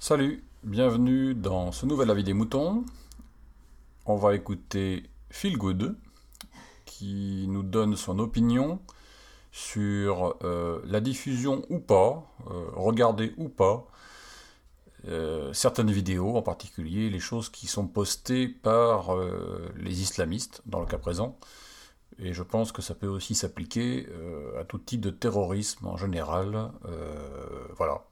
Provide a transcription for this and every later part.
Salut, bienvenue dans ce nouvel avis des moutons. On va écouter Phil Good qui nous donne son opinion sur euh, la diffusion ou pas, euh, regarder ou pas, euh, certaines vidéos, en particulier les choses qui sont postées par les islamistes, dans le cas présent. Et je pense que ça peut aussi s'appliquer à tout type de terrorisme en général. voilà.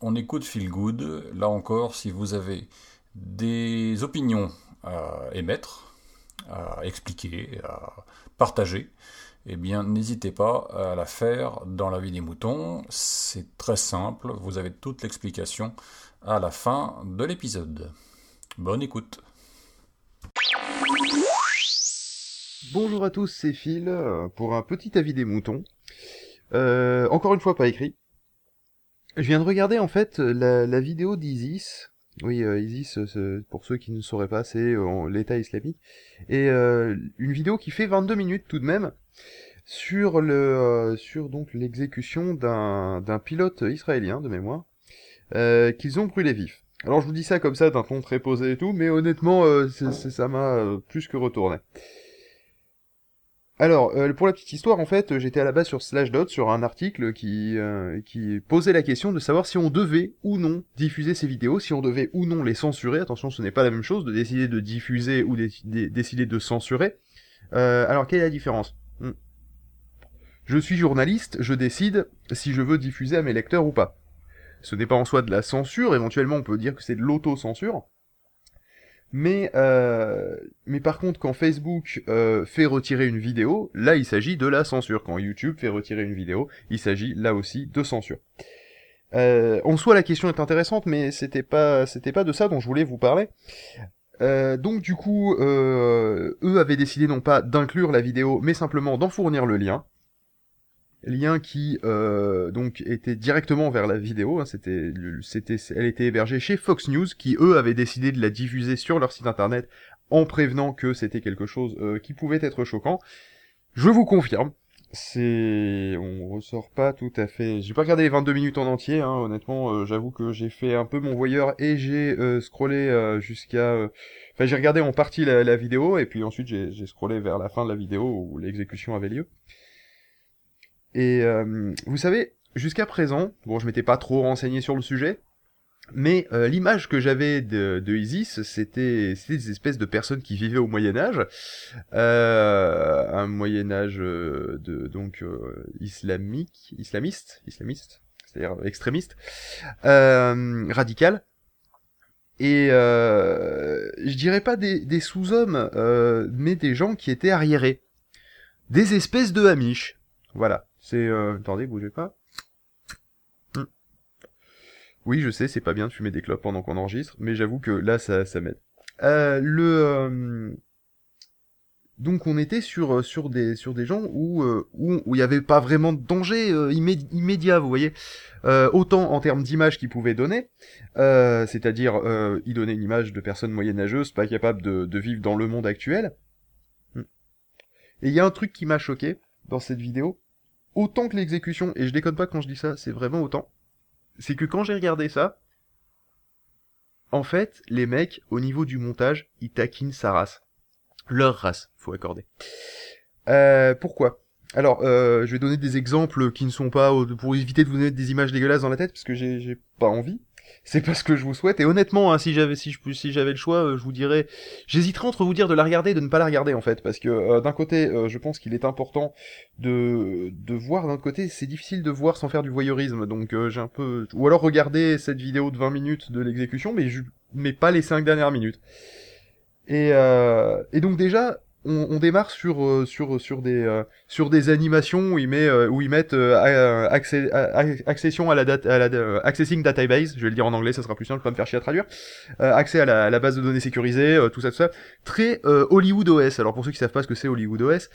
on écoute Feel Good. Là encore, si vous avez des opinions à émettre, à expliquer, à partager, eh bien n'hésitez pas à la faire dans la vie des moutons. C'est très simple, vous avez toute l'explication à la fin de l'épisode. Bonne écoute. Bonjour à tous, c'est Phil euh, pour un petit avis des moutons. Euh, encore une fois pas écrit. Je viens de regarder en fait la, vidéo d'Isis. Oui, euh, Isis, pour ceux qui ne sauraient pas, c'est l'État islamique. Et une vidéo qui fait 22 minutes tout de même sur le euh, sur donc l'exécution d'un d'un pilote israélien de mémoire euh, qu'ils ont brûlé vif. Alors je vous dis ça comme ça d'un ton très posé et tout, mais honnêtement euh, ça m'a plus que retourné. Alors, pour la petite histoire, en fait, j'étais à la base sur Slashdot, sur un article qui, qui posait la question de savoir si on devait ou non diffuser ces vidéos, si on devait ou non les censurer. Attention, ce n'est pas la même chose de décider de diffuser ou décider de censurer. alors, quelle est la différence? Hmm. Je suis journaliste, je décide si je veux diffuser à mes lecteurs ou pas. Ce n'est pas en soi de la censure, éventuellement on peut dire que c'est de l'auto-censure. Mais, euh, mais par contre, quand Facebook euh, fait retirer une vidéo, là il s'agit de la censure. Quand YouTube fait retirer une vidéo, il s'agit là aussi de censure. Euh, en soi, la question est intéressante, mais c'était pas, c'était pas de ça dont je voulais vous parler. Euh, donc du coup, eux avaient décidé non pas d'inclure la vidéo, mais simplement d'en fournir le lien lien qui euh, donc était directement vers la vidéo. Hein, c'était, c'était, elle était hébergée chez Fox News, qui eux avaient décidé de la diffuser sur leur site internet en prévenant que c'était quelque chose euh, qui pouvait être choquant. Je vous confirme, c'est, on ressort pas tout à fait. J'ai pas regardé les 22 minutes en entier, hein, honnêtement. Euh, j'avoue que j'ai fait un peu mon voyeur et j'ai scrollé jusqu'à. Enfin, j'ai regardé en partie la, la, vidéo et puis ensuite j'ai, j'ai scrollé vers la fin de la vidéo où l'exécution avait lieu. Et euh, vous savez, jusqu'à présent, bon, je m'étais pas trop renseigné sur le sujet, mais euh, l'image que j'avais de, de, Isis, c'était des espèces de personnes qui vivaient au Moyen Âge, euh, un Moyen Âge de donc islamique, islamiste, islamiste, c'est-à-dire extrémiste, radical. Et je dirais pas des, des sous-hommes, mais des gens qui étaient arriérés, des espèces de hamish, voilà. C'est... Euh... Attendez, bougez pas. Hmm. Oui, je sais, c'est pas bien de fumer des clopes pendant qu'on enregistre, mais j'avoue que là, ça, ça m'aide. Euh, le... Euh, donc on était sur sur des sur des gens où où il n'y avait pas vraiment de danger immédiat, vous voyez. autant en termes d'image qu'ils pouvaient donner, c'est-à-dire ils donnaient une image de personnes moyenâgeuses pas capables de, de vivre dans le monde actuel. Hmm. Et il y a un truc qui m'a choqué dans cette vidéo, autant que l'exécution, et je déconne pas quand je dis ça, c'est vraiment autant, c'est que quand j'ai regardé ça, en fait, les mecs, au niveau du montage, ils taquinent sa race. Leur race, faut accorder. Euh, pourquoi? Alors, euh, je vais donner des exemples qui ne sont pas... pour éviter de vous donner des images dégueulasses dans la tête, parce que j'ai pas envie c'est pas ce que je vous souhaite. Et honnêtement, hein, si j'avais si j'avais le choix, euh, je vous dirais, j'hésiterais entre vous dire de la regarder et de ne pas la regarder en fait, parce que euh, d'un côté, euh, je pense qu'il est important de de voir. D'un côté, c'est difficile de voir sans faire du voyeurisme, donc j'ai un peu, ou alors regarder cette vidéo de 20 minutes de l'exécution, mais je mais pas les 5 dernières minutes. Et et donc déjà, on, démarre sur euh, sur sur des euh, sur des animations où ils met euh, où ils mettent accès, accession à la date à la accessing database. Je vais le dire en anglais ça sera plus simple pas me faire chier à traduire. Accès à la, la, base de données sécurisée tout ça tout ça. Très Hollywood OS alors pour ceux qui savent pas ce que c'est Hollywood OS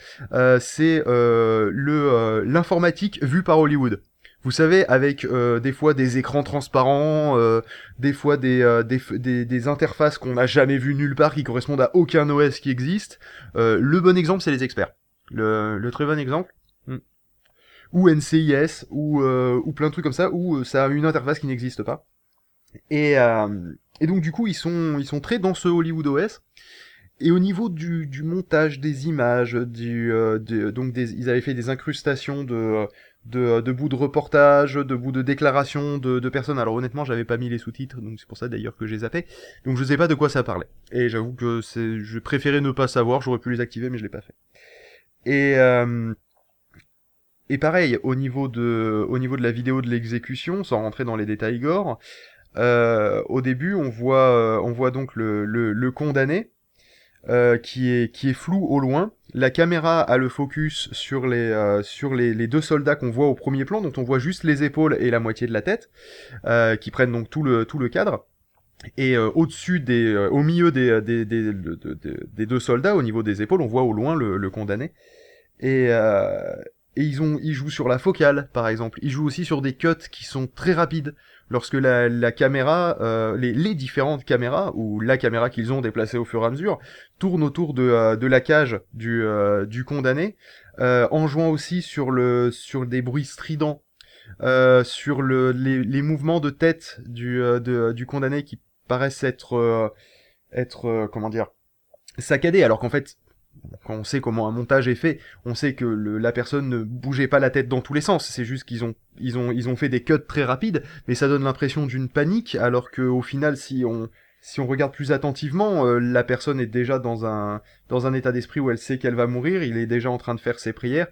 c'est le l'informatique vue par Hollywood vous savez, avec euh, des fois des écrans transparents, euh, des fois des, euh, des, des, interfaces qu'on n'a jamais vues nulle part, qui correspondent à aucun OS qui existe. le bon exemple, c'est les experts. le, très bon exemple. Ou NCIS, ou, ou plein de trucs comme ça, où ça a une interface qui n'existe pas. Et, et donc du coup, ils sont, ils sont très dans ce Hollywood OS. Et au niveau du, du montage des images, du, donc ils avaient fait des incrustations de, de, de bouts de reportage, de bouts de déclarations de, de personnes. Alors honnêtement, j'avais pas mis les sous-titres, donc c'est pour ça d'ailleurs que j'ai zappé. Donc je sais pas de quoi ça parlait. Et j'avoue que c'est, je préférais ne pas savoir. J'aurais pu les activer, mais je l'ai pas fait. Et euh, et pareil, au niveau de, au niveau de la vidéo de l'exécution, sans rentrer dans les détails gore, euh, au début, on voit, euh, on voit donc le, le condamné euh, qui est qui flou au loin. La caméra a le focus sur les euh, sur les, deux soldats qu'on voit au premier plan, dont on voit juste les épaules et la moitié de la tête, euh, qui prennent donc tout le cadre. Et au-dessus des, au milieu des des, des, de- de- de- des deux soldats, au niveau des épaules, on voit au loin le, le condamné. Et et ils jouent sur la focale, par exemple. Ils jouent aussi sur des cuts qui sont très rapides lorsque la, caméra, euh, les, différentes caméras, ou la caméra qu'ils ont déplacée au fur et à mesure, tournent autour de, euh, de la cage du, euh, condamné, en jouant aussi sur, des bruits stridents, sur le, les, mouvements de tête du, condamné qui paraissent être, être comment dire, saccadés, alors qu'en fait, quand on sait comment un montage est fait, on sait que la personne ne bougeait pas la tête dans tous les sens. C'est juste qu'ils ont, ils ont, ils ont fait des cuts très rapides, mais ça donne l'impression d'une panique, alors que au final, si on, si on regarde plus attentivement, euh, la personne est déjà dans un, dans un état d'esprit où elle sait qu'elle va mourir. Il est déjà en train de faire ses prières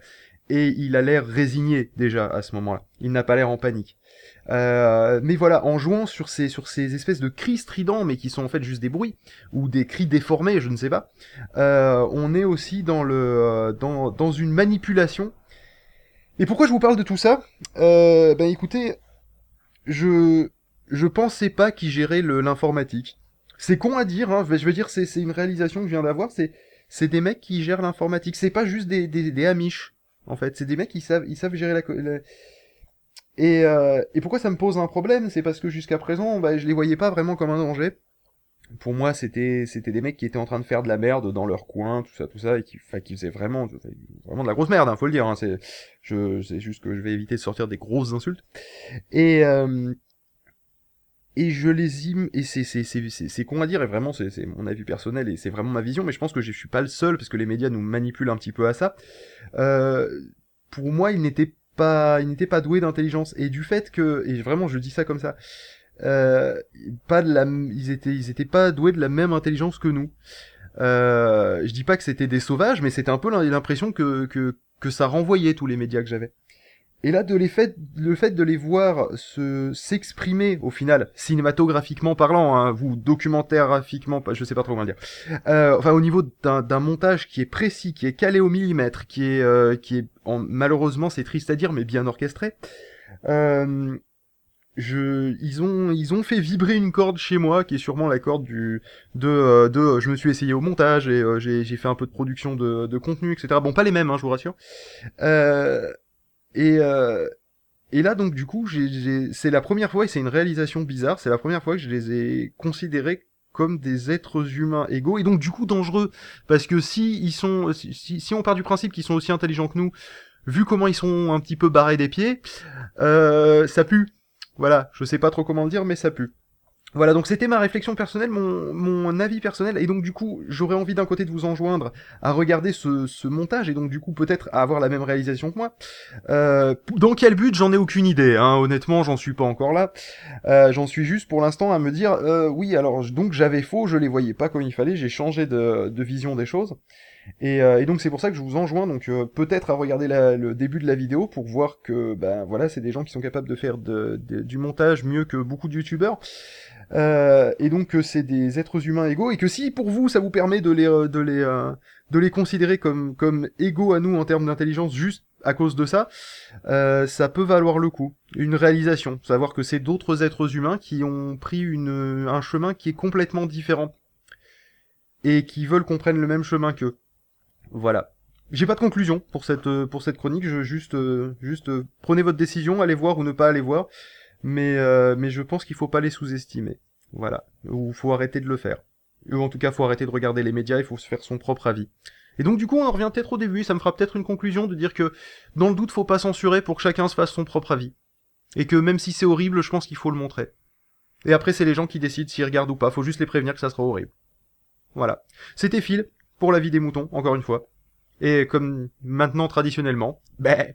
et il a l'air résigné déjà à ce moment-là. Il n'a pas l'air en panique. Euh, mais voilà, en jouant sur ces, sur ces espèces de cris stridents, mais qui sont en fait juste des bruits ou des cris déformés, je ne sais pas. Euh, on est aussi dans le, euh, dans, dans une manipulation. Et pourquoi je vous parle de tout ça Ben écoutez, je, je pensais pas qu'ils géraient le- l'informatique. C'est con à dire, hein, je veux dire, c'est une réalisation que je viens d'avoir, c'est c'est des mecs qui gèrent l'informatique. C'est pas juste des, des, des en fait. C'est des mecs qui savent, ils savent gérer la- Et, euh, et pourquoi ça me pose un problème C'est parce que jusqu'à présent, bah, je les voyais pas vraiment comme un danger. Pour moi, c'était des mecs qui étaient en train de faire de la merde dans leur coin, tout ça, tout ça, et qui, faisaient vraiment, de la grosse merde, hein, faut le dire. Hein, c'est, juste que je vais éviter de sortir des grosses insultes. Et euh, je les im et c'est c'est c'est c'est con à dire et vraiment c'est c'est mon avis personnel et c'est vraiment ma vision mais je pense que je suis pas le seul parce que les médias nous manipulent un petit peu à ça euh, pour moi ils n'étaient pas ils n'étaient pas doués d'intelligence. Et du fait que et vraiment je dis ça comme ça euh, pas de la ils étaient ils étaient pas doués de la même intelligence que nous. Euh, je dis pas que c'était des sauvages mais c'était un peu l'impression que que que ça renvoyait tous les médias que j'avais et là, de les fait, le fait de les voir se s'exprimer au final, cinématographiquement parlant, hein, ou documentaire-graphiquement, pas- je sais pas trop comment dire. Euh, enfin, au niveau d'un montage qui est précis, qui est calé au millimètre, qui est, euh, qui est, en, malheureusement, c'est triste à dire, mais bien orchestré. Euh, je, ils ont, ils ont fait vibrer une corde chez moi, qui est sûrement la corde du, de, euh, de, je me suis essayé au montage et euh, j'ai, fait un peu de production de, de contenu, etc. Bon, pas les mêmes, hein, je vous rassure. Et, euh, et là, donc, du coup, c'est la première fois, et c'est une réalisation bizarre, c'est la première fois que je les ai considérés comme des êtres humains égaux, et donc, du coup, dangereux. Parce que si ils sont, si, si- si on part du principe qu'ils sont aussi intelligents que nous, vu comment ils sont un petit peu barrés des pieds, euh, ça pue. Voilà, je sais pas trop comment le dire, mais ça pue. Voilà, donc c'était ma réflexion personnelle, mon, mon avis personnel, et donc du coup, j'aurais envie d'un côté de vous enjoindre à regarder ce, ce montage, et donc du coup peut-être à avoir la même réalisation que moi. Euh, dans quel but, j'en ai aucune idée, hein, honnêtement, j'en suis pas encore là. Euh, j'en suis juste pour l'instant à me dire, euh, oui, alors donc j'avais faux, je les voyais pas comme il fallait, j'ai changé de, de vision des choses. Et, euh, donc c'est pour ça que je vous enjoins donc peut-être à regarder la- le début de la vidéo pour voir que ben voilà c'est des gens qui sont capables de faire de- de- du montage mieux que beaucoup de youtubeurs euh, et donc que c'est des êtres humains égaux et que si pour vous ça vous permet de les euh, de les euh, de les considérer comme comme égaux à nous en termes d'intelligence juste à cause de ça euh, ça peut valoir le coup une réalisation savoir que c'est d'autres êtres humains qui ont pris une un chemin qui est complètement différent et qui veulent qu'on prenne le même chemin qu'eux voilà. J'ai pas de conclusion pour cette euh, pour cette chronique. Je juste euh, juste euh, prenez votre décision, allez voir ou ne pas aller voir. Mais euh, mais je pense qu'il faut pas les sous-estimer. Voilà. Ou faut arrêter de le faire. Ou en tout cas, faut arrêter de regarder les médias. Il faut se faire son propre avis. Et donc du coup, on en revient peut-être au début, ça me fera peut-être une conclusion de dire que dans le doute, faut pas censurer pour que chacun se fasse son propre avis. Et que même si c'est horrible, je pense qu'il faut le montrer. Et après, c'est les gens qui décident s'ils regardent ou pas, faut juste les prévenir que ça sera horrible. Voilà. C'était Phil, pour la vie des moutons, encore une fois. Et comme maintenant traditionnellement, ben...